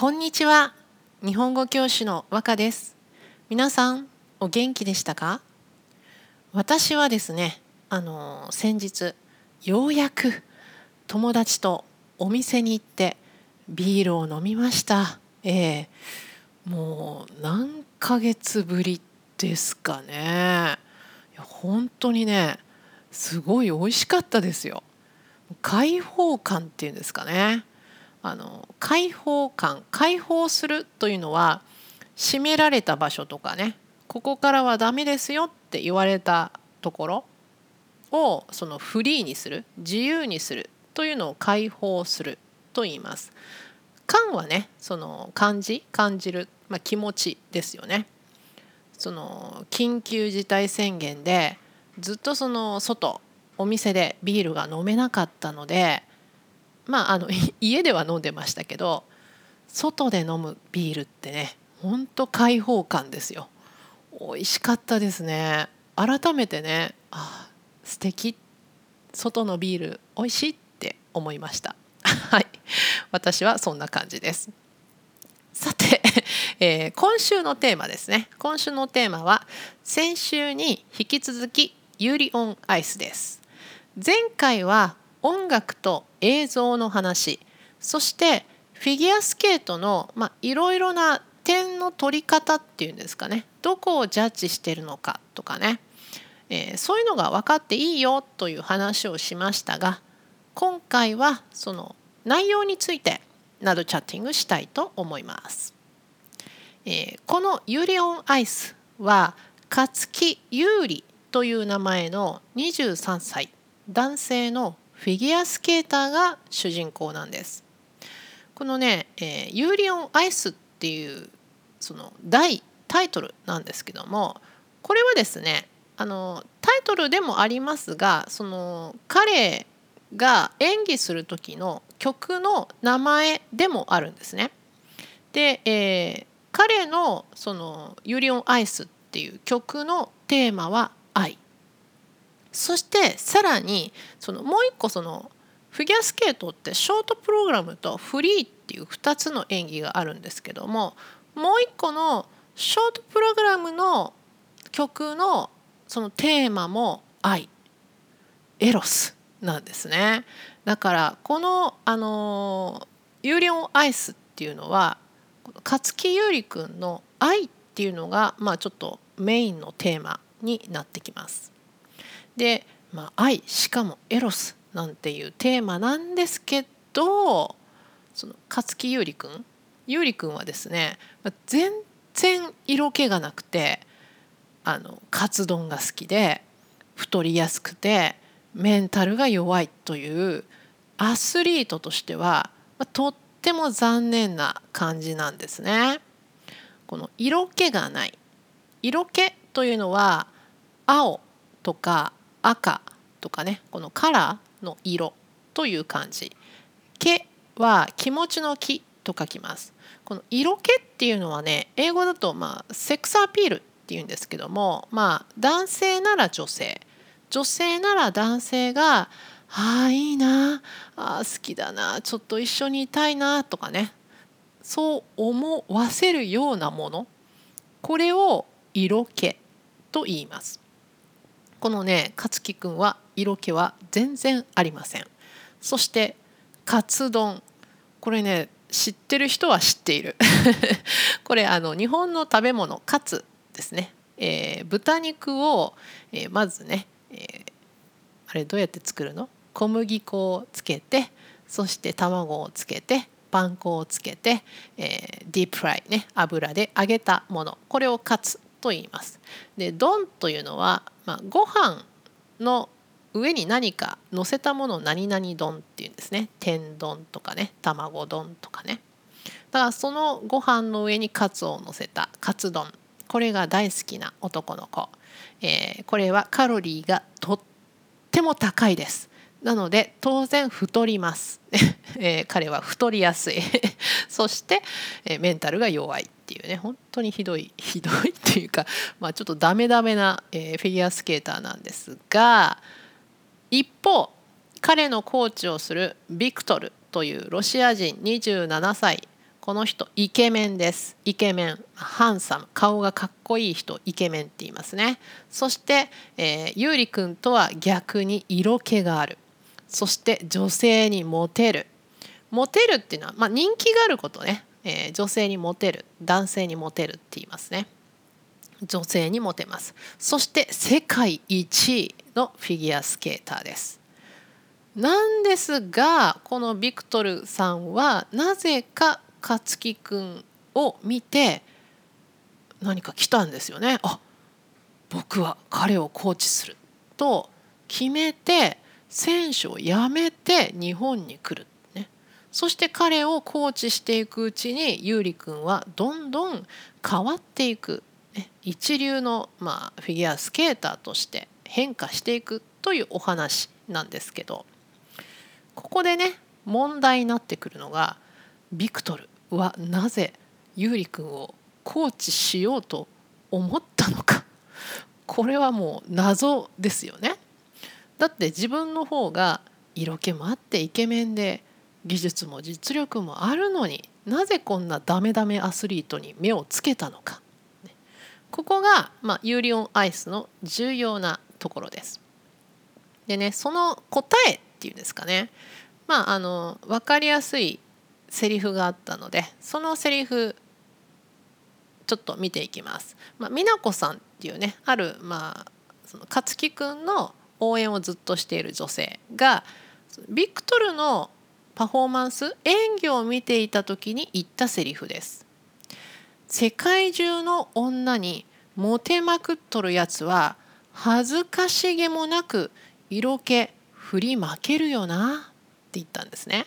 こんにちは。日本語教師の和歌です。皆さんお元気でしたか？私はですねあの先日ようやく友達とお店に行ってビールを飲みました。えー、もう何ヶ月ぶりですかね。いや本当にねすごい美味しかったですよ。開放感っていうんですかね。あの開放感開放するというのは閉められた場所とかねここからはダメですよって言われたところをそのフリーにする自由にするというのを解放すると言います。感はねその感じ感じる、まあ、気持ちですよね。その緊急事態宣言でずっとその外お店でビールが飲めなかったのでまああの 家では飲んでましたけど外で飲むビールってねほんと開放感ですよ。美味しかったですね。改めてねあ素敵。外のビール美味しいって思いました。はい。私はそんな感じです。さて、えー、今週のテーマですね。今週のテーマは先週に引き続きユーリオンアイスです。前回は音楽と映像の話。そしてフィギュアスケートのいろいろな点の取り方っていうんですかね。どこをジャッジしてるのかとかね、えー、そういうのが分かっていいよという話をしましたが今回はその内容についてなどチャッティングしたいと思います。えー、このユリオンアイスは勝木優里という名前の23歳男性のフィギュアスケーターが主人公なんです。このね、えー、ユーリオンアイスっていうその題タイトルなんですけどもこれはですねあのタイトルでもありますがその彼が演技する時の曲の名前でもあるんですね。で、えー、彼のその「ユーリオンアイス」っていう曲のテーマは愛そしてさらにそのもう一個そのフィギュアスケートってショートプログラムとフリーっていう2つの演技があるんですけどももう一個のショートプログラムの曲のそのテーマも愛エロスなんですねだからこのあのユーリオンアイスっていうのは勝木優里くんの愛っていうのがまあちょっとメインのテーマになってきます。で、まあ、愛しかもエロスなんていうテーマなんですけどその勝木優里くん？優里くんはですね全然色気がなくてあのカツ丼が好きで太りやすくてメンタルが弱いというアスリートとしてはとっても残念な感じなんですね。この色気がない色気というのは青とか赤とかねこのカラーの色という感じ。毛は気持ちの気と書きます。この色気っていうのはね英語だとまあセックスアピールっていうんですけどもまあ男性なら女性。女性なら男性が「ああいいなあ好きだなちょっと一緒にいたいな」とかね。そう思わせるようなもの。これを色気と言います。このね勝木くんは色気は全然ありません。そしてカツ丼。これね知ってる人は知っている。これあの日本の食べ物カツですね、えー、豚肉を、えー、まずね、えー、あれどうやって作るの？小麦粉をつけてそして卵をつけてパン粉をつけて、えー、ディープフライね油で揚げたもの。これをカツと言います。で丼というのは、まあ、ご飯の上に何か乗せたものを何々丼っていうんですね。天丼とかね。卵丼とかね。だからそのご飯の上にカツを乗せたカツ丼。これが大好きな男の子、えー、これはカロリーがとっても高いです。なので当然太ります、えー、彼は太りやすい。そして、えー、メンタルが弱い。っていうね本当にひどい ひどいっていうか、まあ、ちょっとダメダメな、えー、フィギュアスケーターなんですが一方彼のコーチをするビクトルというロシア人27歳この人イケメンです。イケメンハンサム。顔がかっこいい人イケメンって言いますね。そして、えー、ゆうりくんとは逆に色気がある。そして女性にモテる。モテるっていうのは、まあ、人気があることね、えー、女性にモテる男性にモテるって言いますね。女性にモテます。そして世界一位のフィギュアスケーターです。なんですがこのビクトルさんはなぜか勝木くんを見て何か来たんですよね。あ僕は彼をコーチすると決めて選手を辞めて日本に来る、そして彼をコーチしていくうちに優里君はどんどん変わっていく、一流の、まあ、フィギュアスケーターとして変化していくというお話なんですけど。ここでね問題になってくるのがビクトルはなぜ優里君をコーチしようと思ったのか。これはもう謎ですよね。だって自分の方が色気もあってイケメンで技術も実力もあるのになぜこんなダメダメアスリートに目をつけたのかここが、まあ、ユーリオンアイスの重要なところです。でねその答えっていうんですかねまああの分かりやすいセリフがあったのでそのセリフちょっと見ていきます。まあ、美奈子さんっていうねあるまあその勝木くんの応援をずっとしている女性がビクトルのパフォーマンス演技を見ていた時に言ったセリフです。世界中の女にモテまくっとるやつは恥ずかしげもなく色気振りまけるよなって言ったんですね。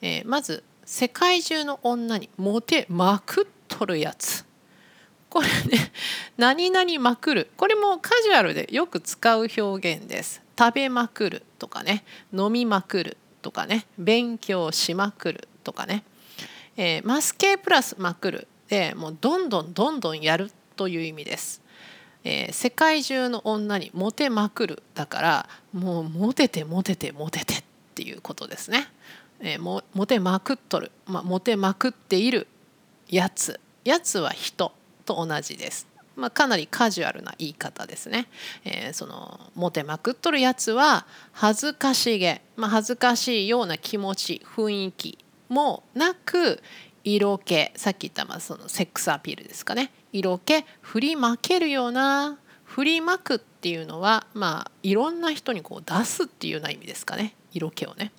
えー、まず世界中の女にモテまくっとるやつこれね何々まくるこれもカジュアルでよく使う表現です食べまくるとかね飲みまくるとかね勉強しまくるとかね、えー、マスケプラスまくるでもうどんどんどんどんやるという意味です、えー、世界中の女にモテまくるだからもうモテてモテてモテてっていうことですね。えー、もモテまくっとる、まあ、モテまくっているやつ。やつは人と同じです。まあ、かなりカジュアルな言い方ですね。えー、そのモテまくっとるやつは恥ずかしげ、まあ、恥ずかしいような気持ち雰囲気もなく色気さっき言ったまあそのセックスアピールですかね色気振りまけるような振りまくっていうのはまあいろんな人にこう出すっていうような意味ですかね色気をね。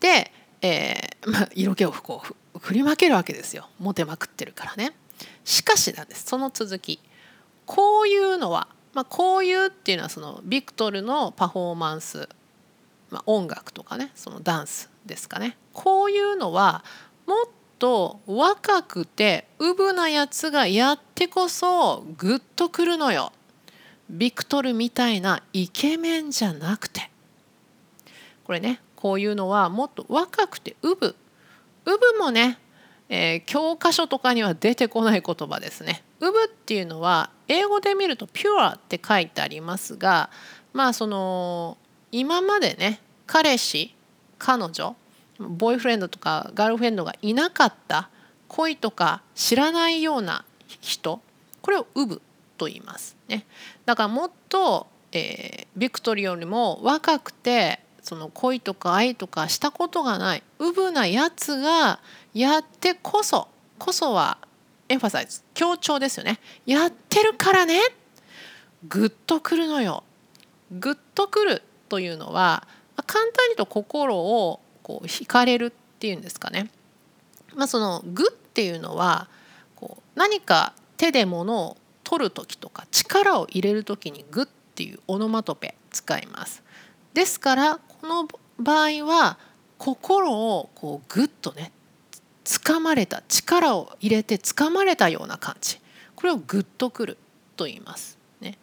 で、えーまあ、色気をこう振りまけるわけですよモテまくってるからね。しかしなんです。その続き。こういうのは、まあ、こういうっていうのはそのビクトルのパフォーマンス、まあ、音楽とかねそのダンスですかね。こういうのはもっと若くてウブなやつがやってこそグッとくるのよ。ビクトルみたいなイケメンじゃなくて。これねこういうのはもっと若くてウブウブもね、えー、教科書とかには出てこない言葉ですね。ウブっていうのは英語で見るとピュアって書いてありますがまあその今までね彼氏彼女ボーイフレンドとかガールフレンドがいなかった恋とか知らないような人これをウブと言いますね。だからもっと、えー、ビクトリーよりも若くてその恋とか愛とかしたことがないうぶなやつがやってこそこそはエンファサイズ強調ですよねやってるからねグッとくるのよグッとくるというのは簡単に言うと心をこう惹かれるっていうんですかね。まあ、そのグっていうのはこう何か手で物を取る時とか力を入れる時にグっていうオノマトペ使います。ですからこの場合は心をこうグッとね掴まれた力を入れて掴まれたような感じ。これをグッとくると言います。ね、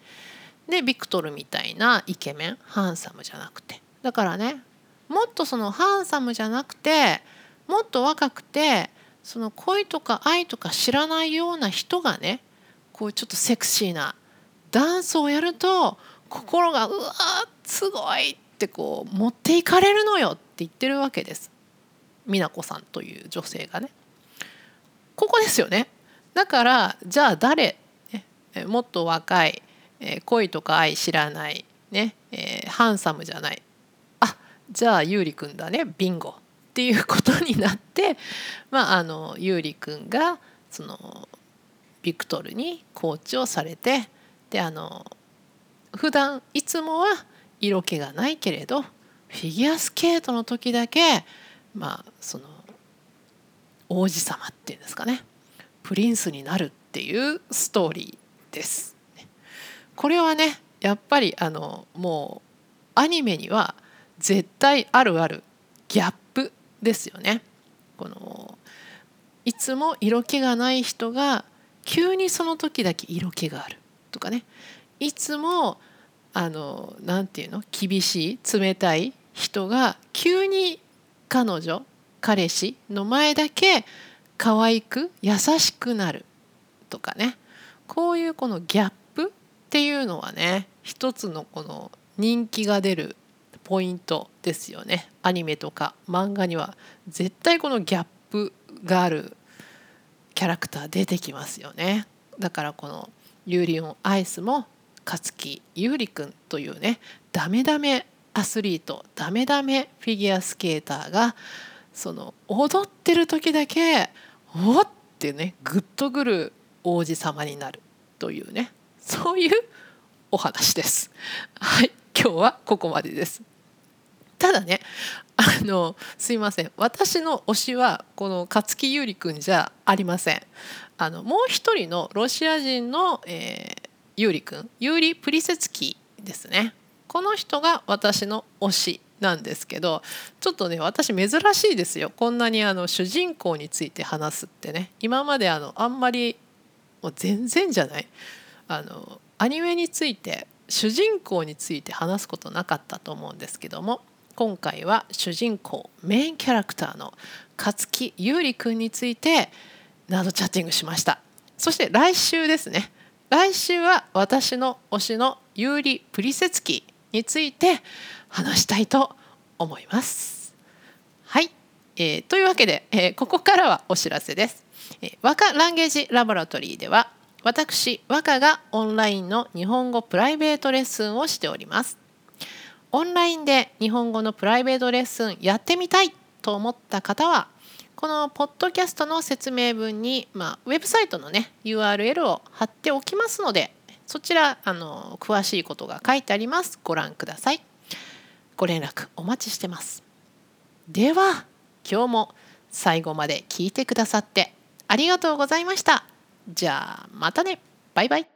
でビクトルみたいなイケメンハンサムじゃなくて。だからねもっとそのハンサムじゃなくてもっと若くてその恋とか愛とか知らないような人がねこうちょっとセクシーなダンスをやると心がうわすごいっってこう持っていかれるのよって言ってるわけです。美奈子さんという女性がね。ここですよね。だからじゃあ誰、ね、もっと若い、え、恋とか愛知らない、ねえー、ハンサムじゃない。あじゃあ優里くんだね。ビンゴ。っていうことになってまああの優里くんがそのビクトルにコーチをされてであの普段いつもは色気がないけれどフィギュアスケートの時だけまあその王子様っていうんですかねプリンスになるっていうストーリーです。これはねやっぱりあのもうアニメには絶対あるあるギャップですよね。このいつも色気がない人が急にその時だけ色気があるとかねいつもあのなんていうの？厳しい冷たい人が急に彼女彼氏の前だけ可愛く優しくなるとかね。こういうこのギャップっていうのはね一つのこの人気が出るポイントですよね。アニメとか漫画には絶対このギャップがあるキャラクター出てきますよね。だからこのユーリオンアイスも勝木優里くんというねダメダメアスリートダメダメフィギュアスケーターがその踊ってる時だけおってねグッとくる王子様になるというねそういうお話です。はい今日はここまでです。ただねあのすいません私の推しはこの勝木優里くんじゃありませんあのもう一人のロシア人の、えー、優里くんユーリ・プリセツキーですね。この人が私の推しなんですけどちょっとね私珍しいですよ。こんなにあの主人公について話すってね。今まであのあんまりもう全然じゃない。あのアニメについて主人公について話すことなかったと思うんですけども今回は主人公メインキャラクターの勝木優里くんについてナードチャッティングしました。そして来週ですね。来週は私の推しのユーリ・プリセツキについて話したいと思います。はい、えー、というわけで、えー、ここからはお知らせです、えー、和歌ランゲージラボラトリーでは私和歌がオンラインの日本語プライベートレッスンをしております。オンラインで日本語のプライベートレッスンやってみたいと思った方はこのポッドキャストの説明文に、まあ、ウェブサイトのね URL を貼っておきますのでそちらあの詳しいことが書いてあります。ご覧ください。ご連絡お待ちしてます。では今日も最後まで聞いてくださってありがとうございました。じゃあまたね。バイバイ。